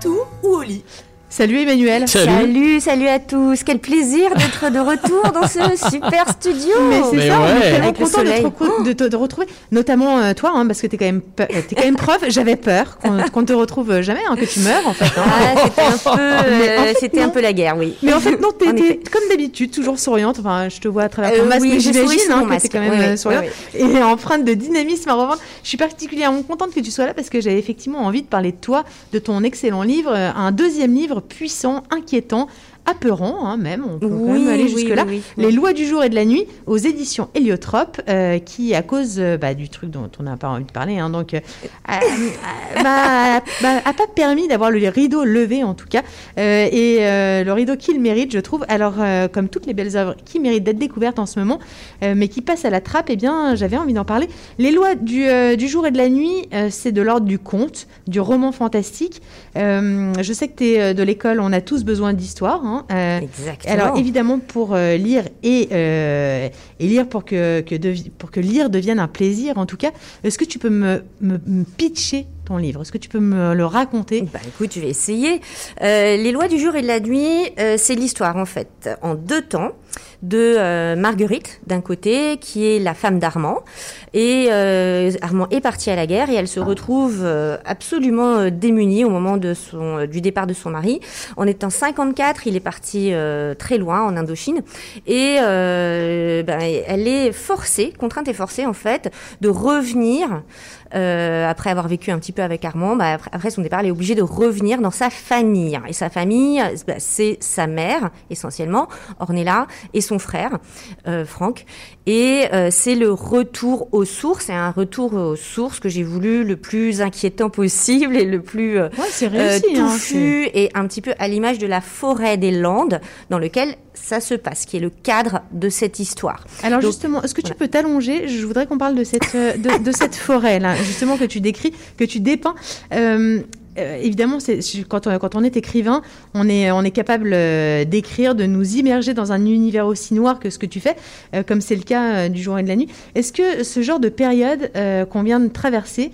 partout ou au lit. Salut Emmanuel. Salut. salut, à tous. Quel plaisir d'être de retour dans ce super studio. Mais c'est ça, on ouais. est tellement content de te, soleil. recou- de te- de retrouver, notamment euh, toi, hein, parce que t'es quand même, t'es quand même prof. J'avais peur qu'on qu'on te retrouve jamais, hein, que tu meurs en fait. hein. Ah, c'était un peu, Mais en euh, fait, un peu la guerre, oui. Mais en fait, non, t'es comme d'habitude, toujours souriante. Enfin, je te vois à travers ton Euh, masque, oui, j'imagine hein, que t'es quand même Oui, euh, oui, souriante oui, et empreinte de dynamisme à revendre. Je suis particulièrement contente que tu sois là parce que j'avais effectivement envie de parler de toi, de ton excellent livre, euh, un deuxième livre puissant, inquiétant, apeurant, hein, même. On peut quand Oui, même aller jusque-là. oui, oui. Les lois du jour et de la nuit aux éditions Héliotrope, euh, qui, à cause euh, bah, du truc dont on n'a pas envie de parler, hein, donc, euh, bah, bah, a pas permis d'avoir le rideau levé en tout cas, et le rideau qu'il mérite, je trouve. Alors, comme toutes les belles œuvres qui méritent d'être découvertes en ce moment, mais qui passent à la trappe, eh bien, j'avais envie d'en parler. Les lois du, du jour et de la nuit, c'est de l'ordre du conte, du roman fantastique. Je sais que tu es de l'école, on a tous besoin d'histoire. hein, euh, Exactement. alors évidemment pour euh, lire et, euh, et lire pour que, pour que lire devienne un plaisir en tout cas, est-ce que tu peux me, me, me pitcher ton livre Est-ce que tu peux me le raconter? Bah écoute, je vais essayer. Euh, les lois du jour et de la nuit, euh, c'est l'histoire en fait, en deux temps, de euh, Marguerite d'un côté, qui est la femme d'Armand, et Armand est parti à la guerre et elle se retrouve euh, absolument démunie au moment de son, du départ de son mari. En 54, il est parti très loin en Indochine, et ben, elle est forcée, contrainte et forcée en fait, de revenir euh, après avoir vécu un petit peu avec Armand, bah, après, après son départ, elle est obligée de revenir dans sa famille. Et sa famille, bah, c'est sa mère, essentiellement, Ornella, et son frère, euh, Franck. Et euh, c'est le retour aux sources, c'est un retour aux sources que j'ai voulu le plus inquiétant possible et le plus euh, Ouais, euh, réussi. hein, touffu et un petit peu à l'image de la forêt des Landes dans lequel ça se passe, qui est le cadre de cette histoire. Alors Donc, justement, est-ce que tu voilà. peux t'allonger? Je voudrais qu'on parle de cette, euh, de, de cette forêt là, justement que tu décris, que tu dépeins. Euh, euh, évidemment, quand, on, quand on est écrivain, on est, on est capable euh, d'écrire, de nous immerger dans un univers aussi noir que ce que tu fais, comme c'est le cas du jour et de la nuit. Est-ce que ce genre de période qu'on vient de traverser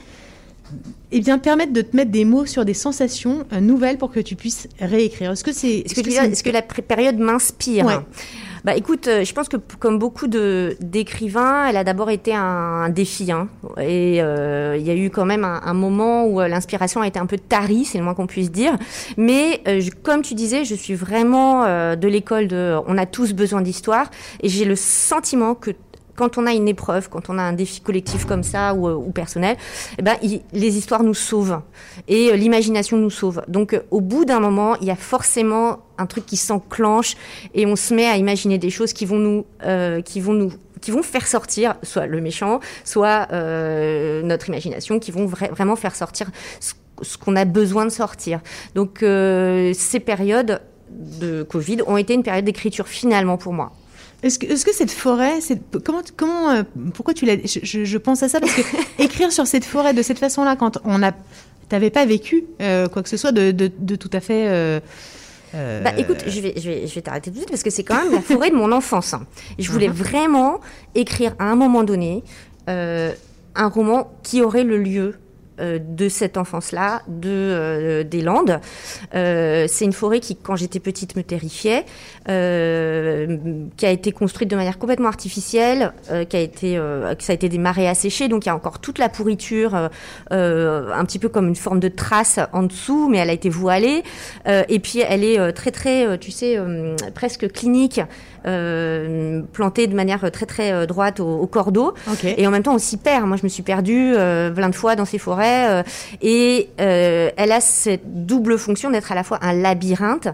eh bien, permettent de te mettre des mots sur des sensations euh, nouvelles pour que tu puisses réécrire Est-ce que c'est... Est-ce que, la période m'inspire Ouais. Bah écoute, euh, je pense que comme beaucoup de d'écrivains, elle a d'abord été un, un défi. Hein. Et euh, il y a eu quand même un, un moment où euh, l'inspiration a été un peu tarie, c'est le moins qu'on puisse dire. Mais je- comme tu disais, je suis vraiment de l'école de on a tous besoin d'histoire. Et j'ai le sentiment que quand on a une épreuve, quand on a un défi collectif comme ça ou, euh, personnel, eh ben, les histoires nous sauvent et euh, l'imagination nous sauve. Donc, euh, au bout d'un moment, il y a forcément un truc qui s'enclenche et on se met à imaginer des choses qui vont nous, qui vont nous qui vont faire sortir soit le méchant, soit notre imagination, qui vont vra- vraiment faire sortir ce, qu'on a besoin de sortir. Donc ces périodes de Covid ont été une période d'écriture finalement pour moi. Est-ce que, cette forêt, c'est, comment, comment, euh, pourquoi tu l'as, je, pense à ça parce que écrire sur cette forêt de cette façon-là, quand on a, t'avais pas vécu euh, quoi que ce soit de, de, de tout à fait. euh, Bah écoute, je vais, je vais, je vais t'arrêter tout de suite parce que c'est quand même la forêt de mon enfance. hein. Je voulais vraiment écrire à un moment donné un roman qui aurait le lieu de cette enfance-là, de euh, des Landes. Euh, c'est une forêt qui, quand j'étais petite, me terrifiait, euh, qui a été construite de manière complètement artificielle, euh, qui a été, euh, ça a été des marais asséchés, donc il y a encore toute la pourriture, euh, euh, un petit peu comme une forme de trace en dessous, mais elle a été voilée. Euh, et puis elle est euh, très très, euh, tu sais, euh, presque clinique, euh, plantée de manière très très euh, droite au, au cordeau. Et en même temps, on s'y perd. Moi, je me suis perdue euh, plein de fois dans ces forêts. Euh, et euh, elle a cette double fonction d'être à la fois un labyrinthe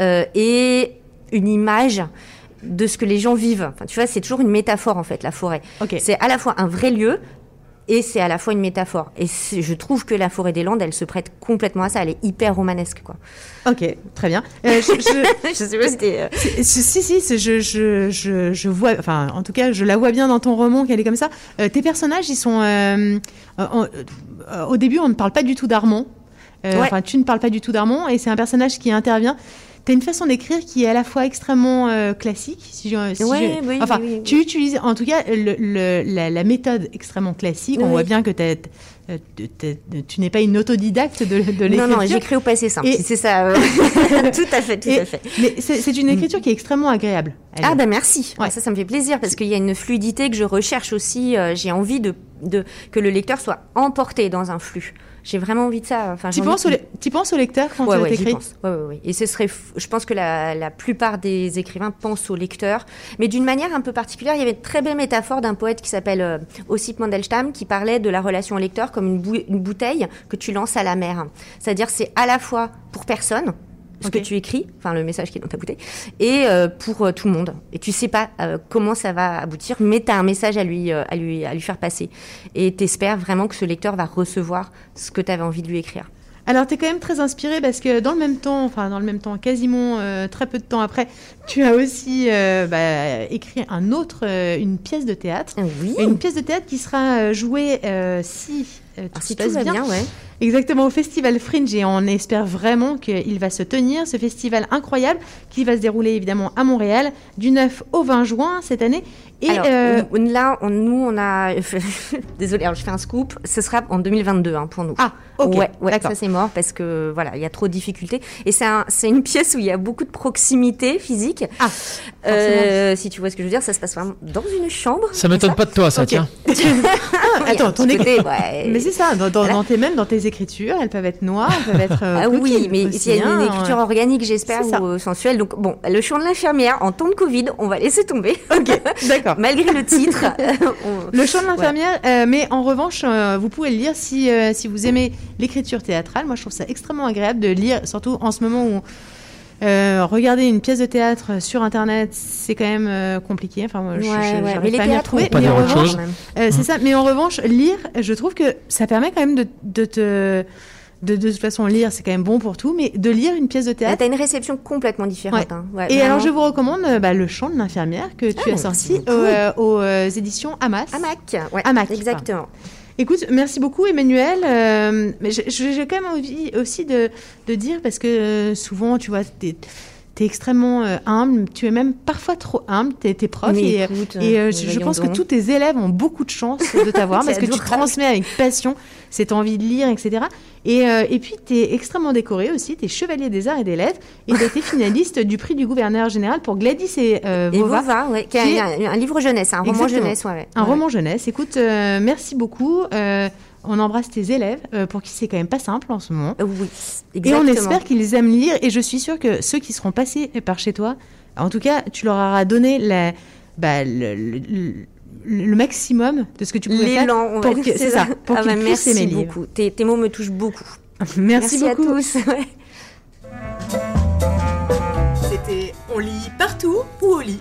euh, et une image de ce que les gens vivent. Enfin, tu vois, c'est toujours une métaphore en fait, la forêt. Ok. C'est à la fois un vrai lieu et c'est à la fois une métaphore. Et je trouve que la forêt des Landes, elle se prête complètement à ça. Elle est hyper romanesque, quoi. Ok, très bien. Euh, je- je- je sais pas si C'est- Si, si, je, je, je, je vois, enfin, en tout cas, je la vois bien dans ton roman qu'elle est comme ça. Euh, tes personnages, ils sont. euh, en- au début, on ne parle pas du tout d'Armand. Euh, Ouais. Tu ne parles pas du tout d'Armand, et c'est un personnage qui intervient. Tu as une façon d'écrire qui est à la fois extrêmement euh, classique, si je, si Ouais, je- oui, enfin, oui, oui. tu utilises en tout cas le, le- la, la méthode extrêmement classique. On voit bien que tu euh, tu n'es pas une autodidacte de, de l'écriture. Non, non, j'écris au passé simple. C'est ça. tout à fait, tout à fait. Mais c'est une écriture qui est extrêmement agréable. ah ben merci. Ça, ça me fait plaisir parce qu'il y a une fluidité que je recherche aussi. J'ai envie de, de, que le lecteur soit emporté dans un flux. J'ai vraiment envie de ça. Enfin, tu, penses au, tu penses au lecteur quand tu écris Oui, oui, oui. Et ce serait, je pense que la, la, plupart des écrivains pensent au lecteur, mais d'une manière un peu particulière. Il y avait une très belle métaphore d'un poète qui s'appelle euh, Ossip Mandelstam qui parlait de la relation au lecteur comme une, une bouteille que tu lances à la mer. C'est-à-dire, c'est à la fois pour personne, ce que tu écris, enfin le message qui est dans ta bouteille, et euh, pour euh, tout le monde. Et tu sais pas euh, comment ça va aboutir, mais tu as un message à lui, à, lui, à lui faire passer. Et tu espères vraiment que ce lecteur va recevoir ce que tu avais envie de lui écrire. Alors, tu es quand même très inspiré parce que dans le même temps, enfin dans le même temps, quasiment très peu de temps après, tu as aussi bah, écrit un autre, une pièce de théâtre. Oui. Une pièce de théâtre qui sera jouée si tout, ah, si tout va bien, bien ouais. Exactement, au Festival Fringe et on espère vraiment qu'il va se tenir, ce festival incroyable qui va se dérouler évidemment à Montréal du 9 au 20 juin cette année. Et euh, là, nous, on a. Désolée, je fais un scoop. Ce sera en 2022 hein, pour nous. Ah, ok. Ouais, ouais ça c'est mort parce que voilà, il y a trop de difficultés. Et c'est un, une pièce où il y a beaucoup de proximité physique. Ah, euh, si tu vois ce que je veux dire, ça se passe vraiment dans une chambre. Ça m'étonne pas de toi, ça, tiens. ah, attends, ton écriture. Mais c'est ça, dans, dans, tes, même dans tes écritures, elles peuvent être noires, elles peuvent être. Euh, ah oui, mais il y a une écriture organique, j'espère, ou sensuelle. Donc bon, le chant de l'infirmière en temps de Covid, on va laisser tomber. Ok, d'accord. Malgré le titre. Le chant de l'infirmière, euh, mais en revanche, euh, vous pouvez le lire si, euh, si vous aimez l'écriture théâtrale. Moi, je trouve ça extrêmement agréable de lire, surtout en ce moment où. Regarder une pièce de théâtre sur internet, c'est quand même compliqué. Enfin, moi, je, ouais, mais les pas trouver. Mais en revanche, c'est ça. Mais en revanche, lire, je trouve que ça permet quand même de, de te de, de toute façon, lire, c'est quand même bon pour tout, mais de lire une pièce de théâtre. tu as une réception complètement différente. Hein. et alors, je vous recommande euh, bah, Le chant de l'infirmière que tu ah, as sorti euh, aux, euh, éditions Amas. Amac, ouais. Amac, exactement. Écoute, merci beaucoup Emmanuel. mais j'ai quand même envie aussi de, de dire, parce que souvent, tu vois, tu es extrêmement humble, tu es même parfois trop humble, tu es, prof. et, et je, pense que tous tes élèves ont beaucoup de chance de t'avoir parce que tu transmets avec passion cette envie de lire, etc. Et, euh, et puis, tu es extrêmement décoré aussi, tu es chevalier des arts et des lettres, et tu été finaliste du prix du gouverneur général pour Gladys et, euh, Vova. qui est un, livre jeunesse, un roman jeunesse. Ouais, un roman jeunesse. Écoute, euh, merci beaucoup. On embrasse tes élèves, pour qui c'est quand même pas simple en ce moment. Oui, exactement. Et on espère qu'ils aiment lire, et je suis sûre que ceux qui seront passés par chez toi, en tout cas, tu leur auras donné la, bah, le le maximum de ce que tu pouvais faire pour c'est ça, pour ah bah, merci beaucoup. Tes, tes, mots me touchent beaucoup. merci, beaucoup. à tous. C'était On lit partout ou au lit?